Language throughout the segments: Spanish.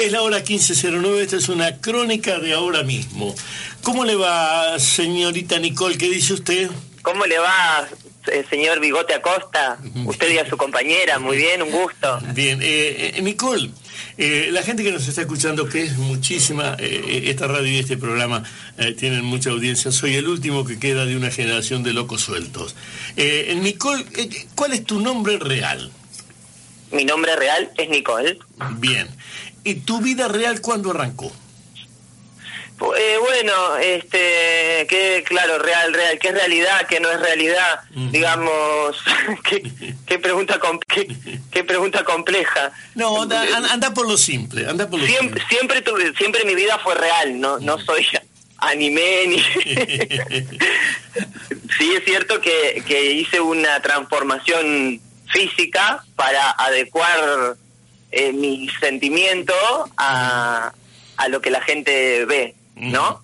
Es la hora 1509, esta es una crónica de ahora mismo. ¿Cómo le va, señorita Nicole? ¿Qué dice usted? ¿Cómo le va, eh, señor Bigote Acosta? Usted y a su compañera, muy bien, un gusto. Bien, eh, eh, Nicole, la gente que nos está escuchando, que es muchísima, esta radio y este programa tienen mucha audiencia, soy el último que queda de una generación de locos sueltos. Nicole, ¿cuál es tu nombre real? Mi nombre real es Nicole. Bien. ¿Y tu vida real cuándo arrancó? Eh, bueno, este, que claro, real, real, ¿qué es realidad, qué no es realidad? Digamos, ¿qué, pregunta qué, pregunta compleja. No, anda, por lo simple, anda por lo siempre, Siempre, tuve, siempre mi vida fue real, no, no soy anime ni... sí es cierto que, que hice una transformación física para adecuar eh, mi sentimiento a, a lo que la gente ve, ¿no?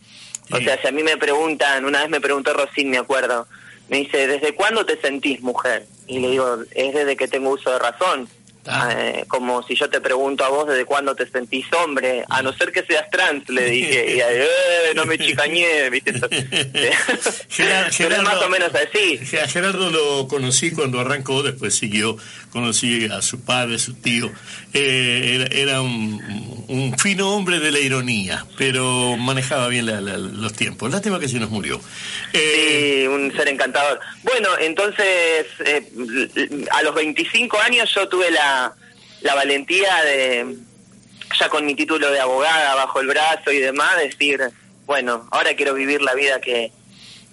O sea, si a mí me preguntan, una vez me preguntó Rosín, me acuerdo, me dice, ¿desde cuándo te sentís mujer? Y le digo, es desde que tengo uso de razón. Eh, como si yo te pregunto a vos desde cuándo te sentís hombre, a no ser que seas trans, le dije, y eh, no me chicañé, ¿viste? Gerardo, más o menos así. Gerardo lo conocí cuando arrancó, después siguió, conocí a su padre, su tío, eh, era, un, fino hombre de la ironía, pero manejaba bien los tiempos. Lástima que se nos murió. sí, un ser encantador. Bueno, entonces, a los 25 años yo tuve la la, valentía de, ya con mi título de abogada bajo el brazo y demás, decir, bueno, ahora quiero vivir la vida que,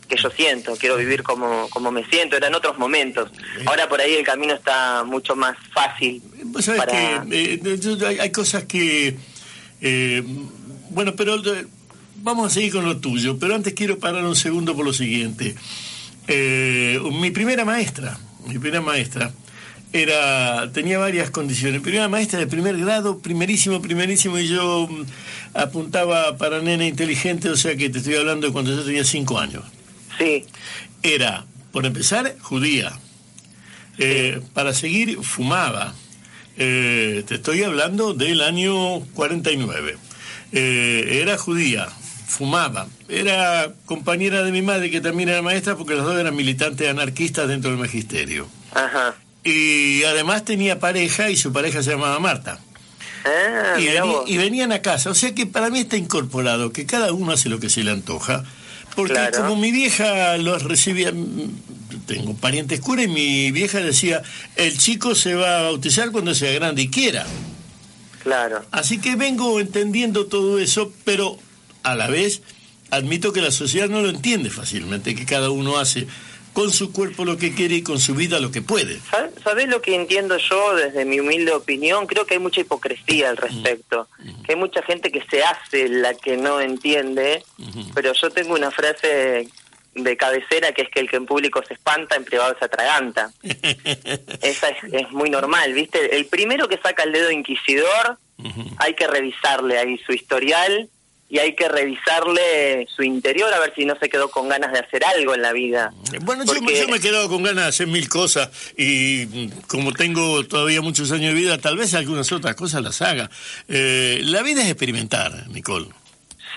que yo siento, quiero vivir como, como me siento, eran otros momentos. Ahora por ahí el camino está mucho más fácil. que eh, hay, cosas que... Eh, bueno, pero eh, vamos a seguir con lo tuyo, pero antes quiero parar un segundo por lo siguiente. mi primera maestra, mi primera maestra, era tenía varias condiciones. Primera maestra de primer grado, primerísimo, primerísimo, y yo mm, apuntaba para nena inteligente, o sea que te estoy hablando de cuando yo tenía cinco años. Sí. Era, por empezar, judía. Eh, para seguir, fumaba. Eh, te estoy hablando del año 49. Eh, era judía, fumaba. Era compañera de mi madre, que también era maestra, porque los dos eran militantes anarquistas dentro del magisterio. Ajá. Y además tenía pareja y su pareja se llamaba Marta. Ah, y, venían a casa. O sea que para mí está incorporado que cada uno hace lo que se le antoja. Porque como mi vieja los recibía, tengo parientes curas y mi vieja decía, el chico se va a bautizar cuando sea grande y quiera. Claro. Así que vengo entendiendo todo eso, pero a la vez admito que la sociedad no lo entiende fácilmente, que cada uno hace con su cuerpo lo que quiere y con su vida lo que puede. ¿Sabes lo que entiendo yo desde mi humilde opinión? Creo que hay mucha hipocresía al respecto, que hay mucha gente que se hace la que no entiende, pero yo tengo una frase de cabecera que es que el que en público se espanta, en privado se atraganta. Esa es, muy normal, ¿viste? El primero que saca el dedo inquisidor, hay que revisarle ahí su historial y hay que revisarle su interior a ver si no se quedó con ganas de hacer algo en la vida. Bueno, yo, me he quedado con ganas de hacer mil cosas y mm, como tengo todavía muchos años de vida, tal vez algunas otras cosas las haga. Eh, la vida es experimentar, Nicole.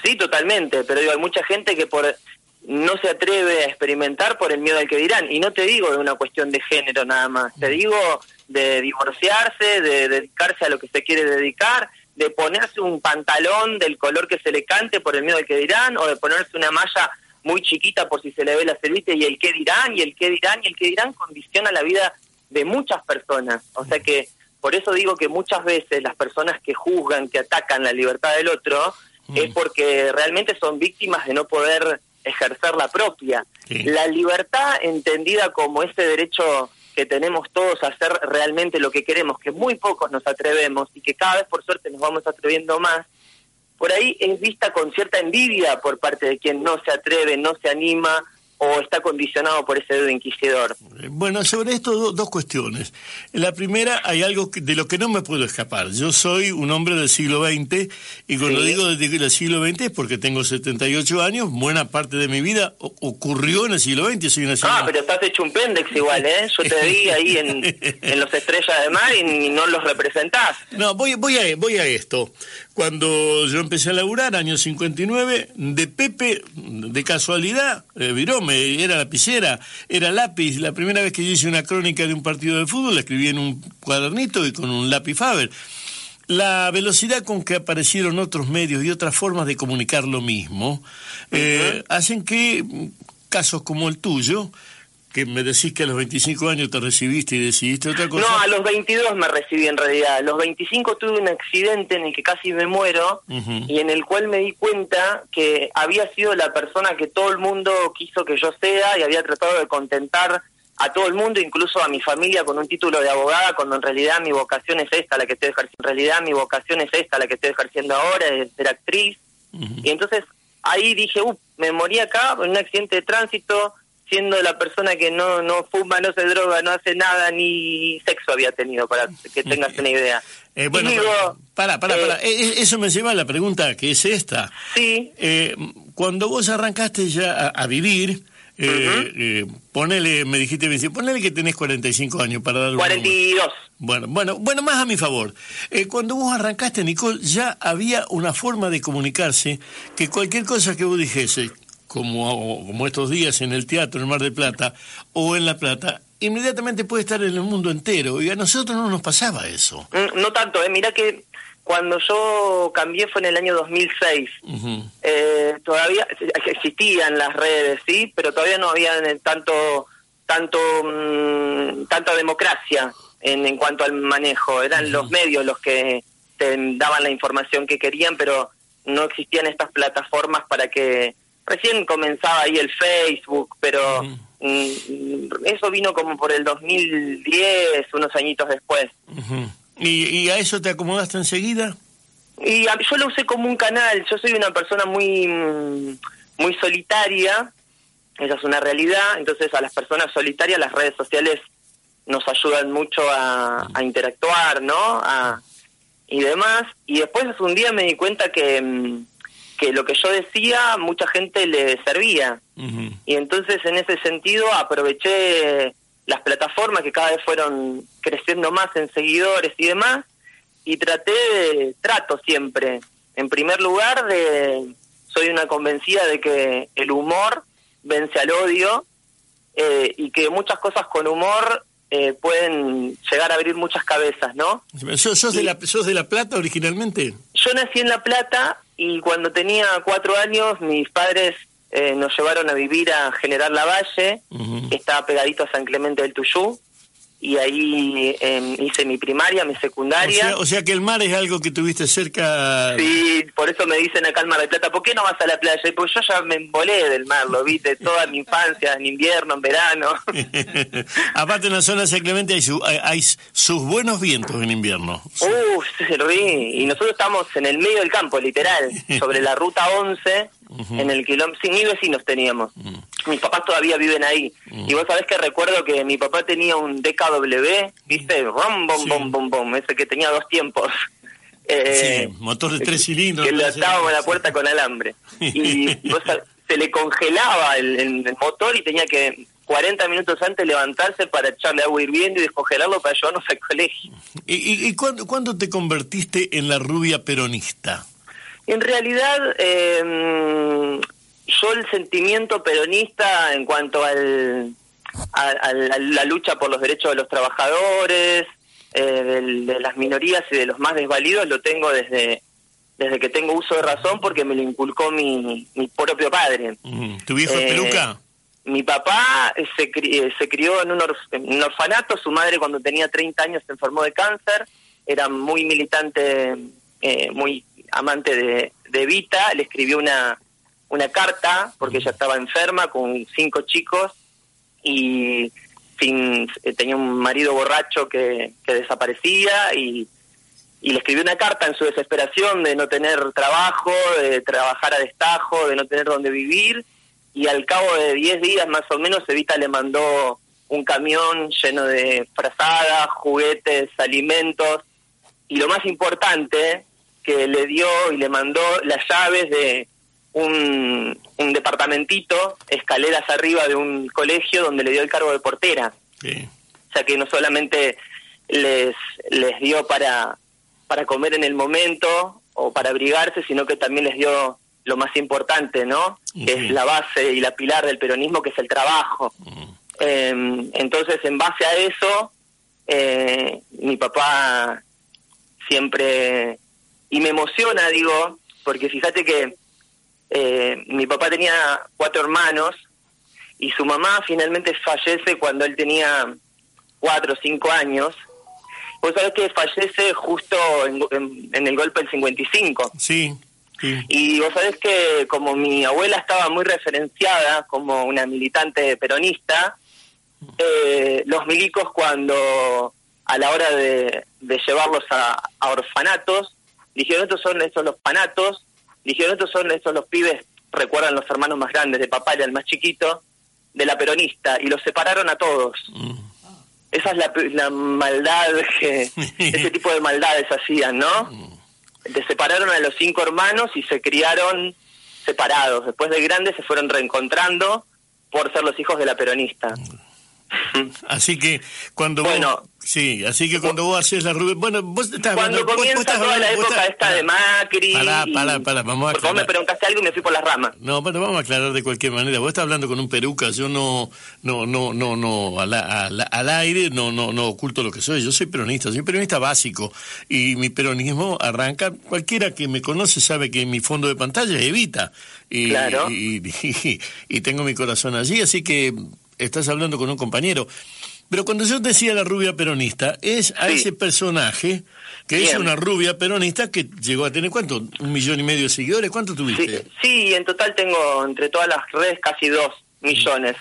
Sí, totalmente, pero digo, hay mucha gente que por no se atreve a experimentar por el miedo al que dirán. Y no te digo de una cuestión de género nada más, te digo de divorciarse, de dedicarse a lo que se quiere dedicar de ponerse un pantalón del color que se le cante por el miedo al que dirán, o de ponerse una malla muy chiquita por si se le ve la cervita y el qué dirán, y el qué dirán, y el qué dirán condiciona la vida de muchas personas. O sea que por eso digo que muchas veces las personas que juzgan, que atacan la libertad del otro, mm. es porque realmente son víctimas de no poder ejercer la propia. La libertad entendida como ese derecho que tenemos todos a hacer realmente lo que queremos, que muy pocos nos atrevemos y que cada vez por suerte nos vamos atreviendo más, por ahí es vista con cierta envidia por parte de quien no se atreve, no se anima o está condicionado por ese dedo inquisidor? Bueno, sobre esto dos cuestiones. La primera, hay algo de lo que no me puedo escapar. Yo soy un hombre del siglo XX y cuando digo del siglo XX es porque tengo 78 años, buena parte de mi vida ocurrió en el siglo XX. Soy una ah, pero estás hecho un pendex igual, ¿eh? Yo te vi ahí en, los Estrellas de Mar y, no los representás. No, voy, voy, a, voy a esto. Cuando yo empecé a laburar, año 59, de Pepe, de casualidad, eh, viró era lapicera, era lápiz. La primera vez que yo hice una crónica de un partido de fútbol la escribí en un cuadernito y con un lápiz Faber. La velocidad con que aparecieron otros medios y otras formas de comunicar lo mismo eh, hacen que casos como el tuyo que me decís que a los 25 años te recibiste y decidiste otra cosa. No, a los 22 me recibí en realidad. A los 25 tuve un accidente en el que casi me muero y en el cual me di cuenta que había sido la persona que todo el mundo quiso que yo sea y había tratado de contentar a todo el mundo, incluso a mi familia con un título de abogada, cuando en realidad mi vocación es esta, la que estoy ejerciendo. En realidad mi vocación es esta, la que estoy ejerciendo ahora, es ser actriz. Y entonces ahí dije, uh, me morí acá en un accidente de tránsito, siendo la persona que no, no fuma, no se droga, no hace nada, ni sexo había tenido, para que tengas una idea. Eh, bueno, para, para, para, eh, eh, eso me lleva a la pregunta que es esta. Sí. cuando vos arrancaste ya a, vivir, ponele, me dijiste, ponele que tenés 45 años para dar 42. Bueno, bueno, bueno, más a mi favor. cuando vos arrancaste, Nicole, ya había una forma de comunicarse que cualquier cosa que vos dijese, como, como estos días en el teatro en Mar del Plata o en La Plata, inmediatamente puede estar en el mundo entero. Y a nosotros no nos pasaba eso. Mm, no tanto, ¿eh? Mira que cuando yo cambié fue en el año 2006. eh, todavía existían las redes, sí, pero todavía no había tanto tanto mm, tanta democracia en, en cuanto al manejo. Eran los medios los que te daban la información que querían, pero no existían estas plataformas para que recién comenzaba ahí el Facebook, pero mm, eso vino como por el 2010, unos añitos después. ¿Y, a eso te acomodaste enseguida? Y yo lo usé como un canal, yo soy una persona muy, muy solitaria, esa es una realidad, entonces a las personas solitarias las redes sociales nos ayudan mucho a, interactuar, ¿no? A, y demás, y después un día me di cuenta que mm, que lo que yo decía mucha gente le servía. Y entonces en ese sentido aproveché las plataformas que cada vez fueron creciendo más en seguidores y demás y traté de, trato siempre, en primer lugar, de soy una convencida de que el humor vence al odio eh, y que muchas cosas con humor eh, pueden llegar a abrir muchas cabezas, ¿no? ¿Sos, de la, ¿Sos de La Plata originalmente? Yo nací en La Plata y cuando tenía cuatro años mis padres eh, nos llevaron a vivir a General Lavalle, que estaba pegadito a San Clemente del Tuyú, y ahí em, hice mi primaria, mi secundaria. O sea, que el mar es algo que tuviste cerca. Sí, por eso me dicen acá en Mar del Plata, ¿por qué no vas a la playa? Pues yo ya me embolé del mar, lo vi de toda mi infancia, en invierno, en verano. Aparte en la zona de San Clemente hay, hay, sus buenos vientos en invierno. Uh, sí, y nosotros estamos en el medio del campo, literal, sobre la ruta 11, en el kilómetro, sí, ni vecinos teníamos. Mis papás todavía viven ahí. Y vos sabés que recuerdo que mi papá tenía un DKW, ¿viste? Rom, bom, bom, bom, bom, ese que tenía dos tiempos. Eh, sí, motor de tres cilindros. Que lo atábamos a la puerta con alambre. Y se le congelaba el, motor y tenía que 40 minutos antes levantarse para echarle agua hirviendo y descongelarlo para llevarnos al colegio. ¿Y, y, cuándo te convertiste en la rubia peronista? En realidad, eh, yo el sentimiento peronista en cuanto al, a, la lucha por los derechos de los trabajadores, eh, de, las minorías y de los más desvalidos lo tengo desde desde que tengo uso de razón porque me lo inculcó mi, mi propio padre. ¿Tu viejo es eh, peluca? Mi papá se, se crió en un, en un, orfanato, su madre cuando tenía 30 años se enfermó de cáncer, era muy militante, eh, muy amante de, de Evita, le escribió una, una carta porque ella estaba enferma con cinco chicos y sin, eh, tenía un marido borracho que, que desaparecía y, y le escribió una carta en su desesperación de no tener trabajo, de trabajar a destajo, de no tener dónde vivir y al cabo de 10 días más o menos Evita le mandó un camión lleno de frazadas, juguetes, alimentos y lo más importante que le dio y le mandó las llaves de un, un departamentito, escaleras arriba de un colegio donde le dio el cargo de portera. O sea que no solamente les, les dio para, para comer en el momento o para abrigarse, sino que también les dio lo más importante, ¿no? Que es la base y la pilar del peronismo, que es el trabajo. Em, entonces, en base a eso, eh, mi papá siempre, y me emociona, digo, porque fíjate que eh, mi papá tenía cuatro hermanos y su mamá finalmente fallece cuando él tenía cuatro o cinco años. Vos sabés que fallece justo en, en el golpe del 55. Sí. Y vos sabés que como mi abuela estaba muy referenciada como una militante peronista, eh, los milicos cuando a la hora de, llevarlos a, orfanatos, dijeron estos son estos los panatos, dijeron estos son estos los pibes, recuerdan los hermanos más grandes de papá y el más chiquito, de la peronista, y los separaron a todos. Mm. Esa es la, la maldad que, ese tipo de maldades hacían, ¿no? Mm se separaron a los cinco hermanos y se criaron separados. Después de grandes se fueron reencontrando por ser los hijos de la peronista. Así que cuando bueno, Sí, así que cuando vos haces la rubia... Bueno, vos estás Cuando comienza toda la época esta de Macri... Pará, pará, pará, vamos a aclarar. Vos me preguntaste algo y me fui por las ramas. No, pero vamos a aclarar de cualquier manera. Vos estás hablando con un peruca, yo no, no, no, no, no, al, al, aire no, no, no oculto lo que soy. Yo soy peronista, soy peronista básico. Y mi peronismo arranca... Cualquiera que me conoce sabe que mi fondo de pantalla es Evita. Y, claro. y, y tengo mi corazón allí, así que estás hablando con un compañero. Pero cuando yo decía la rubia peronista, es a ese personaje que es una rubia peronista que llegó a tener, ¿cuánto? ¿Un millón y medio de seguidores? ¿Cuánto tuviste? Sí, en total tengo entre todas las redes casi dos millones.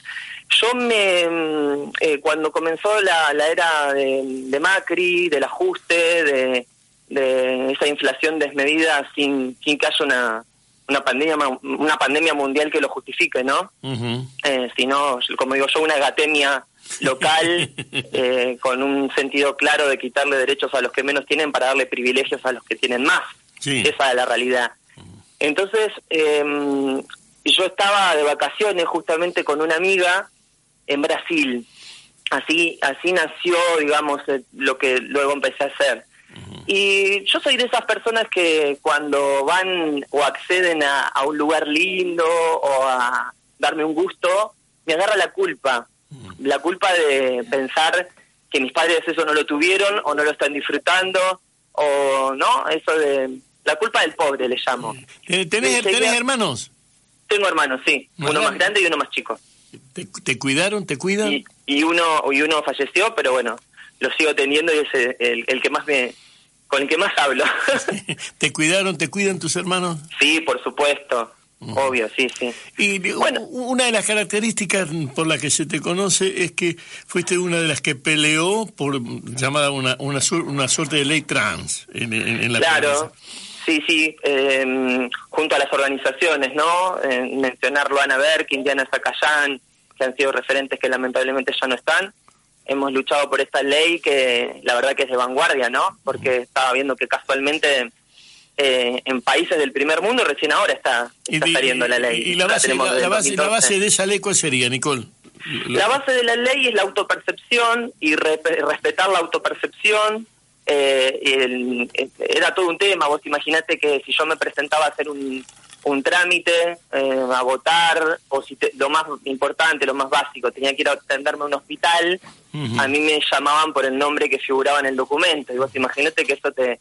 Yo me, mm, eh, cuando comenzó la, la era de, Macri, del ajuste, de, de esa inflación desmedida sin, sin que haya una, una pandemia una pandemia mundial que lo justifique, ¿no? eh, sino, como digo yo, una gatemia local eh, con un sentido claro de quitarle derechos a los que menos tienen para darle privilegios a los que tienen más. Esa es la realidad. Entonces, eh, yo estaba de vacaciones justamente con una amiga en Brasil. Así, así nació, digamos, eh, lo que luego empecé a hacer. Y yo soy de esas personas que cuando van o acceden a, a un lugar lindo o a darme un gusto, me agarra la culpa la culpa de pensar que mis padres eso no lo tuvieron o no lo están disfrutando o no, eso de la culpa del pobre le llamo. ¿Tenés, hermanos? Tengo hermanos, sí, uno más grande y uno más chico. ¿Te, cuidaron, te cuidan? Y, uno y uno falleció, pero bueno, lo sigo teniendo y es el, el que más me con el que más hablo. ¿Te cuidaron, te cuidan tus hermanos? Sí, por supuesto. Obvio, sí, sí. Y bueno, una de las características por las que se te conoce es que fuiste una de las que peleó por llamada una una, una suerte de ley trans en, la Claro, sí, sí, em, junto a las organizaciones, ¿no? mencionar Luana Berk, Indiana Zacayán, que han sido referentes que lamentablemente ya no están. Hemos luchado por esta ley que la verdad que es de vanguardia, ¿no? Porque estaba viendo que casualmente eh, en países del primer mundo recién ahora está, saliendo la ley. ¿Y la base, la, base, de esa ley cuál sería, Nicole? La base de la ley es la autopercepción y respetar la autopercepción. Eh, era todo un tema, vos imaginate que si yo me presentaba a hacer un, un trámite, eh, a votar, o si lo más importante, lo más básico, tenía que ir a atenderme a un hospital, a mí me llamaban por el nombre que figuraba en el documento. Y vos imaginate que eso te,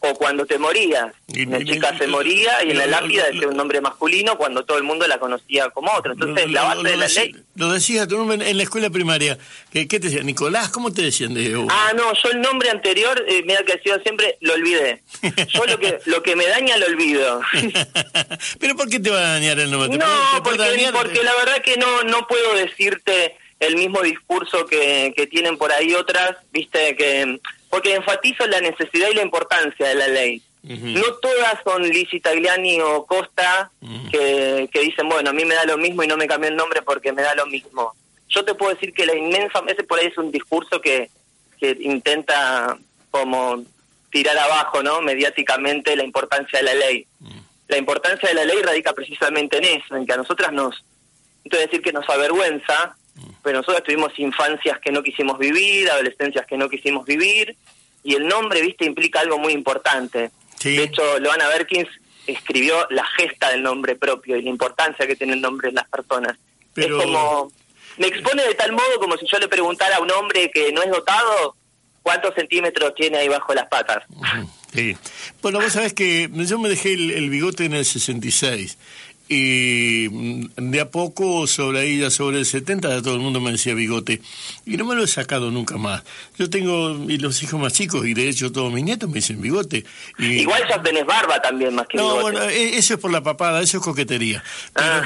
o cuando te morías. Una chica se moría y en la lápida decía un nombre masculino cuando todo el mundo la conocía como otro. Entonces, la base de la ley. Lo decía tu nombre en la escuela primaria. ¿Qué, te decía? Nicolás, ¿cómo te decían? De... Ah, no, yo el nombre anterior, eh, mira que decía siempre, lo olvidé. Yo lo que, lo que me daña lo olvido. ¿Pero por qué te va a dañar el nombre? No, porque, porque la verdad que no, no puedo decirte el mismo discurso que, que tienen por ahí otras, viste, que porque enfatizo la necesidad y la importancia de la ley. No todas son Lizzie Tagliani o Costa que, que dicen, bueno, a mí me da lo mismo y no me cambié el nombre porque me da lo mismo. Yo te puedo decir que la inmensa, ese por ahí es un discurso que, que intenta como tirar abajo, ¿no? Mediáticamente la importancia de la ley. La importancia de la ley radica precisamente en eso, en que a nosotras nos, no decir que nos avergüenza, pero nosotros tuvimos infancias que no quisimos vivir, adolescencias que no quisimos vivir, y el nombre, viste, implica algo muy importante. De hecho, Loana Berkins escribió la gesta del nombre propio y la importancia que tiene el nombre en las personas. Es como, me expone de tal modo como si yo le preguntara a un hombre que no es dotado cuántos centímetros tiene ahí bajo las patas. Sí. Bueno, vos sabés que yo me dejé el, el bigote en el 66 y de a poco, sobre ahí, ya sobre el 70, todo el mundo me decía bigote. Y no me lo he sacado nunca más. Yo tengo y los hijos más chicos, y de hecho todos mis nietos me dicen bigote. Y... Igual ya tenés barba también, más que No, bueno, e, eso es por la papada, eso es coquetería. Ah.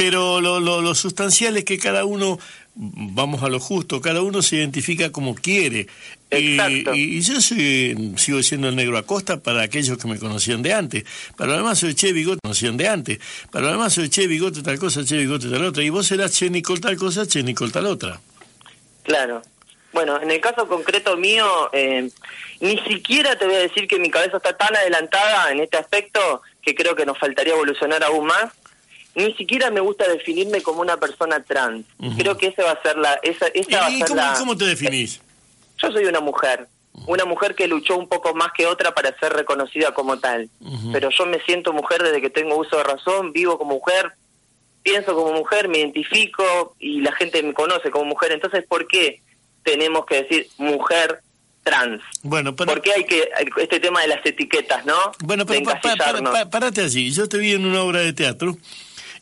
Pero, lo, lo, lo sustancial es que cada uno vamos a lo justo, cada uno se identifica como quiere. Y, yo sigo siendo el negro Acosta para aquellos que me conocían de antes. Para además soy Che Bigote, conocían de antes. Para además soy Che Bigote tal cosa, Che Bigote tal otra. Y vos serás Che Nicole tal cosa, Che Nicole tal otra. Claro. Bueno, en el caso concreto mío, eh, ni siquiera te voy a decir que mi cabeza está tan adelantada en este aspecto que creo que nos faltaría evolucionar aún más ni siquiera me gusta definirme como una persona trans. Creo que esa va a ser la... Esa, esa ¿Y, cómo, te definís? Yo soy una mujer, una mujer que luchó un poco más que otra para ser reconocida como tal. Pero yo me siento mujer desde que tengo uso de razón, vivo como mujer, pienso como mujer, me identifico y la gente me conoce como mujer. Entonces, ¿por qué tenemos que decir mujer trans. Bueno, ¿Por qué hay que este tema de las etiquetas, no? Bueno, pero párate allí. Yo te vi en una obra de teatro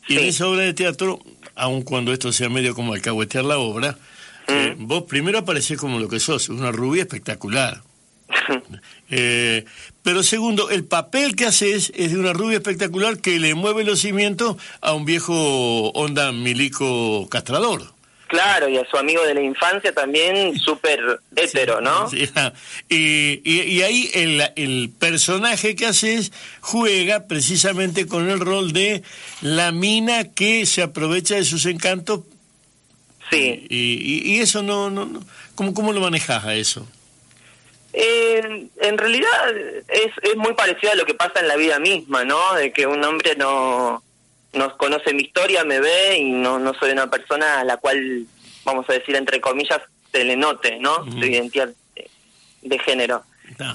y en esa obra de teatro, aun cuando esto sea medio como alcahuetear la obra, mm. eh, vos primero apareces como lo que sos, una rubia espectacular. Eh, pero segundo, el papel que haces es de una rubia espectacular que le mueve los cimientos a un viejo onda milico castrador. Claro, y a su amigo de la infancia también súper hétero, ¿no? y, y, ahí el, el personaje que haces juega precisamente con el rol de la mina que se aprovecha de sus encantos. Sí. Y, y eso no, no, no ¿cómo, ¿cómo lo manejas a eso? Eh, en realidad es, es muy parecido a lo que pasa en la vida misma, ¿no? De que un hombre no no conoce mi historia, me ve y no, no soy una persona a la cual, vamos a decir, entre comillas, se le note, ¿no? Su identidad de, género.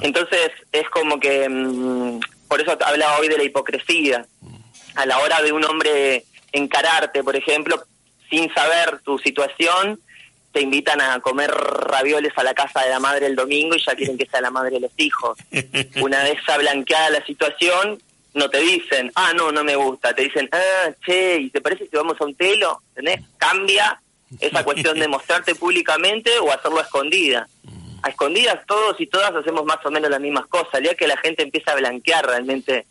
Entonces, es como que, mm, por eso hablaba hoy de la hipocresía. A la hora de un hombre encararte, por ejemplo, sin saber tu situación, te invitan a comer ravioles a la casa de la madre el domingo y ya quieren que sea la madre de los hijos. Una vez ya blanqueada la situación, no te dicen, ah, no, no me gusta, te dicen, ah, che, ¿y te parece si vamos a un telo? ¿Tenés? Cambia esa cuestión de mostrarte públicamente o hacerlo a escondida. A escondidas todos y todas hacemos más o menos las mismas cosas. El día que la gente empieza a blanquear realmente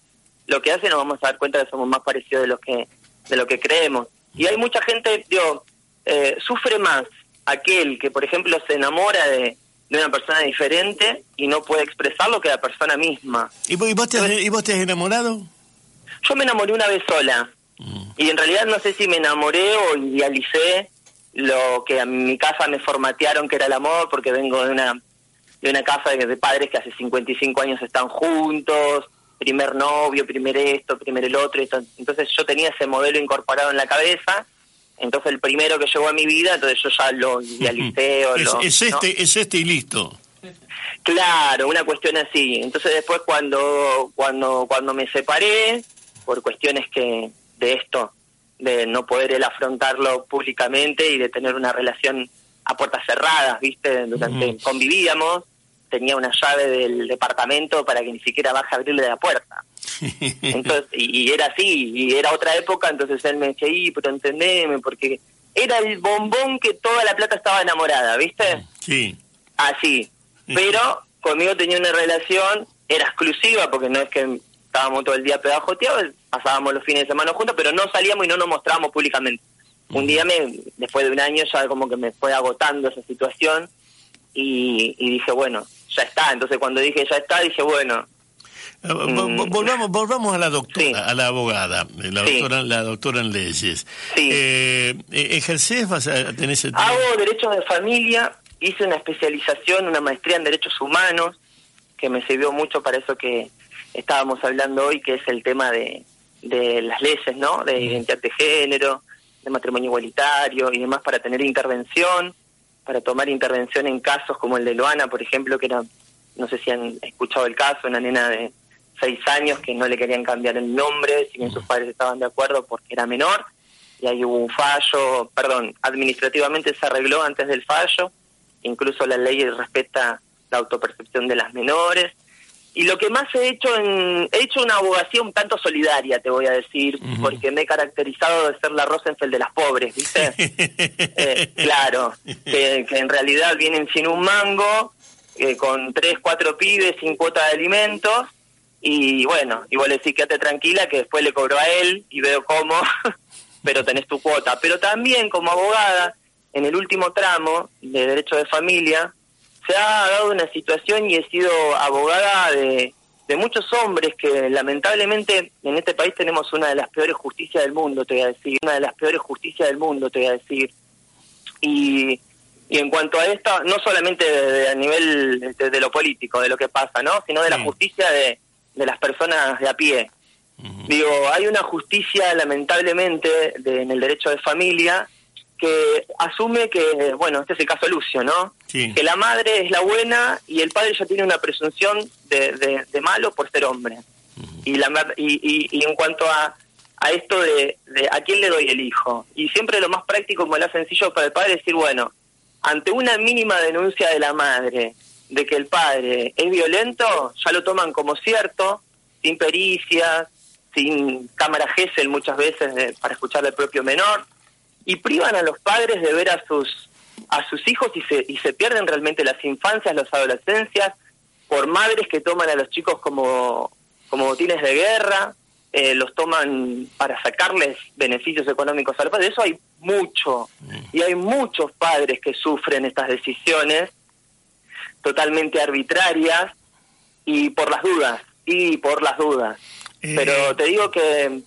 lo que hace, nos vamos a dar cuenta que somos más parecidos de lo que, de lo que creemos. Y hay mucha gente, digo, eh, sufre más aquel que, por ejemplo, se enamora de, de una persona diferente y no puede expresarlo que la persona misma. ¿Y vos, te, has, ¿y vos te has enamorado? Yo me enamoré una vez sola. Mm. Y en realidad no sé si me enamoré o idealicé lo que a mi casa me formatearon que era el amor, porque vengo de una de una casa de, padres que hace 55 años están juntos, primer novio, primer esto, primer el otro. Entonces yo tenía ese modelo incorporado en la cabeza entonces el primero que llegó a mi vida, entonces yo ya lo idealicé o es, lo... Es este, es este y listo. Claro, una cuestión así. Entonces después cuando, cuando, cuando me separé, por cuestiones que de esto, de no poder él afrontarlo públicamente y de tener una relación a puertas cerradas, ¿viste? Durante, Convivíamos, tenía una llave del departamento para que ni siquiera baje a abrirle la puerta. Entonces, y, era así, y era otra época, entonces él me decía, y, pero entendeme, porque era el bombón que toda la plata estaba enamorada, ¿viste? Sí. Así. Pero conmigo tenía una relación, era exclusiva, porque no es que estábamos todo el día pegajoteados, pasábamos los fines de semana juntos, pero no salíamos y no nos mostrábamos públicamente. Un día, me, después de un año, ya como que me fue agotando esa situación y, y dije, bueno, ya está. Entonces cuando dije ya está, dije, bueno, Mm. Volvamos, volvamos a la doctora, a la abogada, la doctora, la doctora en leyes. Sí. Eh, ¿Ejercés? Vas a Hago derechos de familia, hice una especialización, una maestría en derechos humanos, que me sirvió mucho para eso que estábamos hablando hoy, que es el tema de, de las leyes, ¿no? De identidad de género, de matrimonio igualitario y demás para tener intervención, para tomar intervención en casos como el de Loana, por ejemplo, que era, no sé si han escuchado el caso, una nena de seis años que no le querían cambiar el nombre, si bien sus padres estaban de acuerdo porque era menor, y ahí hubo un fallo, perdón, administrativamente se arregló antes del fallo, incluso la ley respeta la autopercepción de las menores, y lo que más he hecho en, he hecho una abogacía un tanto solidaria te voy a decir porque me he caracterizado de ser la Rosenfeld de las pobres viste eh, claro que, en realidad vienen sin un mango eh, con tres cuatro pibes sin cuota de alimentos y bueno, igual le decís quédate tranquila que después le cobro a él y veo cómo, pero tenés tu cuota. Pero también como abogada, en el último tramo de derecho de familia, se ha dado una situación y he sido abogada de, de muchos hombres que lamentablemente en este país tenemos una de las peores justicias del mundo, te voy a decir, una de las peores justicias del mundo, te voy a decir. Y, y en cuanto a esto, no solamente a nivel de, lo político, de lo que pasa, ¿no? sino de la justicia de, de las personas de a pie. Digo, hay una justicia lamentablemente en el derecho de familia que asume que, bueno, este es el caso Lucio, ¿no? Que la madre es la buena y el padre ya tiene una presunción de, de, malo por ser hombre. y, la, y, y, en cuanto a, a esto de, de a quién le doy el hijo, y siempre lo más práctico, como lo sencillo para el padre, es decir, bueno, ante una mínima denuncia de la madre de que el padre es violento, ya lo toman como cierto, sin pericias, sin cámara Gesell muchas veces para escuchar al propio menor, y privan a los padres de ver a sus a sus hijos y se, y se pierden realmente las infancias, las adolescencias, por madres que toman a los chicos como, como botines de guerra, eh, los toman para sacarles beneficios económicos a los padres. De eso hay mucho, y hay muchos padres que sufren estas decisiones totalmente arbitrarias y por las dudas, y por las dudas. Eh. Pero te digo que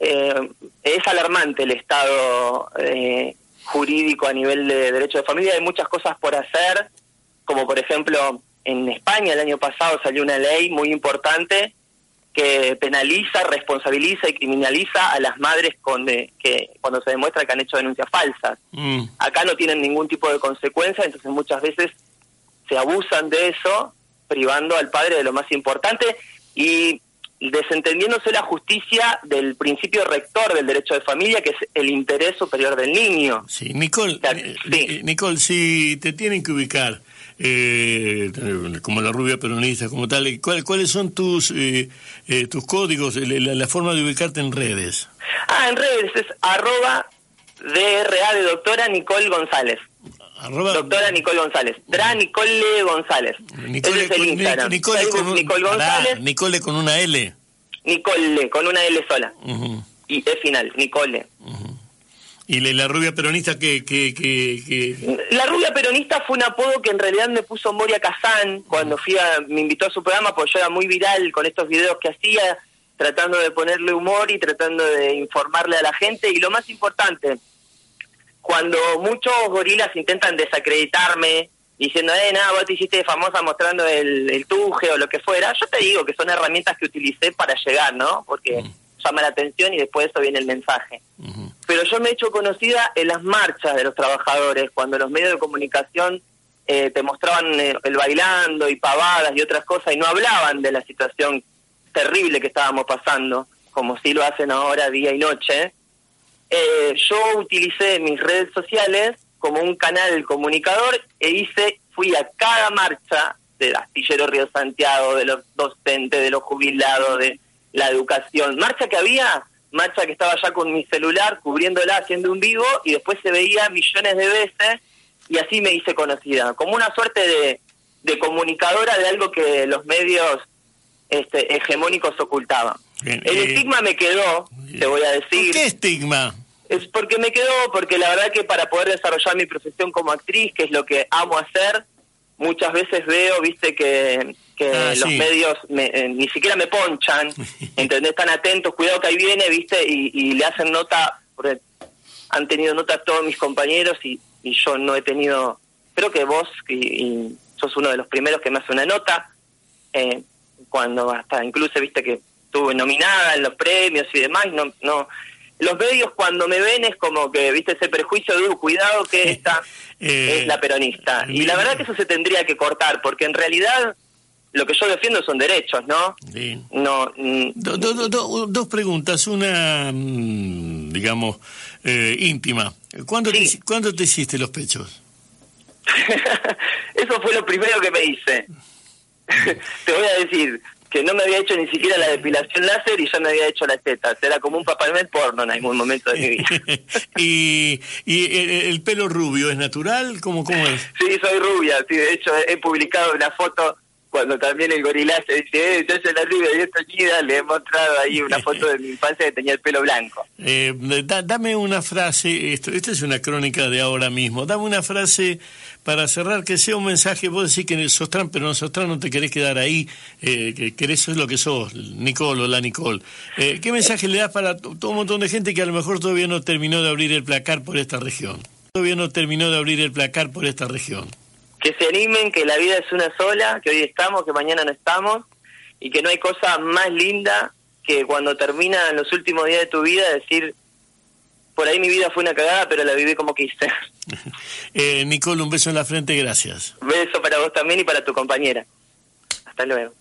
eh, es alarmante el estado eh, jurídico a nivel de derecho de familia, hay muchas cosas por hacer, como por ejemplo en España el año pasado salió una ley muy importante que penaliza, responsabiliza y criminaliza a las madres con que cuando se demuestra que han hecho denuncias falsas. Mm. Acá no tienen ningún tipo de consecuencia, entonces muchas veces se abusan de eso, privando al padre de lo más importante y desentendiéndose la justicia del principio rector del derecho de familia, que es el interés superior del niño. Sí, Nicole, eh, Nicole si te tienen que ubicar eh, como la rubia peronista, como tal, ¿cuáles son tus eh, tus códigos, la, forma de ubicarte en redes? Ah, en redes es arroba DRA de doctora Nicole González. Doctora Nicole González. Dra Nicole González. Nicole, es el Instagram. Nicole, con, Nicole González. Nicole con una L. Nicole, con una L sola. Y es final, Nicole. ¿Y la, rubia peronista que, que, La rubia peronista fue un apodo que en realidad me puso Moria Kazán cuando fui a, me invitó a su programa, porque yo era muy viral con estos videos que hacía, tratando de ponerle humor y tratando de informarle a la gente. Y lo más importante, cuando muchos gorilas intentan desacreditarme, diciendo, eh, nada, vos te hiciste famosa mostrando el, tuje o lo que fuera, yo te digo que son herramientas que utilicé para llegar, ¿no? Porque llama la atención y después eso viene el mensaje. Pero yo me he hecho conocida en las marchas de los trabajadores, cuando los medios de comunicación eh, te mostraban eh, el bailando y pavadas y otras cosas y no hablaban de la situación terrible que estábamos pasando, como si lo hacen ahora día y noche eh, yo utilicé mis redes sociales como un canal comunicador e hice, fui a cada marcha del astillero Río Santiago, de los docentes, de los jubilados, de la educación. Marcha que había, marcha que estaba ya con mi celular cubriéndola, haciendo un vivo y después se veía millones de veces y así me hice conocida, como una suerte de, de comunicadora de algo que los medios este, hegemónicos ocultaban. el eh, estigma me quedó, te voy a decir. ¿Qué estigma? Es porque me quedó, porque la verdad que para poder desarrollar mi profesión como actriz, que es lo que amo hacer, muchas veces veo, viste, que, que Ah, los sí. medios me- eh, ni siquiera me ponchan, ¿entendés? Están atentos, cuidado que ahí viene, ¿viste? Y, y le hacen nota, porque han tenido nota todos mis compañeros y, y yo no he tenido, creo que vos y, y sos uno de los primeros que me hace una nota, eh, cuando hasta incluso, ¿viste? Que estuve nominada en los premios y demás, no, no, los medios cuando me ven es como que, ¿viste? Ese prejuicio de, "Uh, cuidado que esta Eh, es la peronista. Y la verdad que eso se tendría que cortar, porque en realidad lo que yo defiendo son derechos, ¿no? No, mm, Do- do- do- do- dos preguntas, una, mm, digamos, eh, íntima. ¿Cuándo, Sí. te, ¿Cuándo te hiciste los pechos? eso fue lo primero que me hice. Te voy a decir que no me había hecho ni siquiera la depilación láser y ya me había hecho las tetas. Era como un papel porno en algún momento de mi vida. y y el, el pelo rubio es natural? ¿Cómo, cómo es? Sí, soy rubia. Sí, de hecho, he publicado una foto cuando también el gorilazo dice, eh, yo soy la rubia y esta chida, le he mostrado ahí una foto de mi infancia que tenía el pelo blanco. Eh, da- dame una frase, esto, esta es una crónica de ahora mismo, dame una frase para cerrar que sea un mensaje, vos decís que sos trans, pero no sos trans, no te querés quedar ahí, eh, que querés ser lo que sos, Nicole o la Nicole. Eh, ¿Qué mensaje le das para to- todo un montón de gente que a lo mejor todavía no terminó de abrir el placar por esta región? Todavía no terminó de abrir el placar por esta región. que se animen, que la vida es una sola, que hoy estamos, que mañana no estamos, y que no hay cosa más linda que cuando terminan los últimos días de tu vida decir, por ahí mi vida fue una cagada, pero la viví como quise. Eh, Nicole, un beso en la frente, gracias. Beso para vos también y para tu compañera. Hasta luego.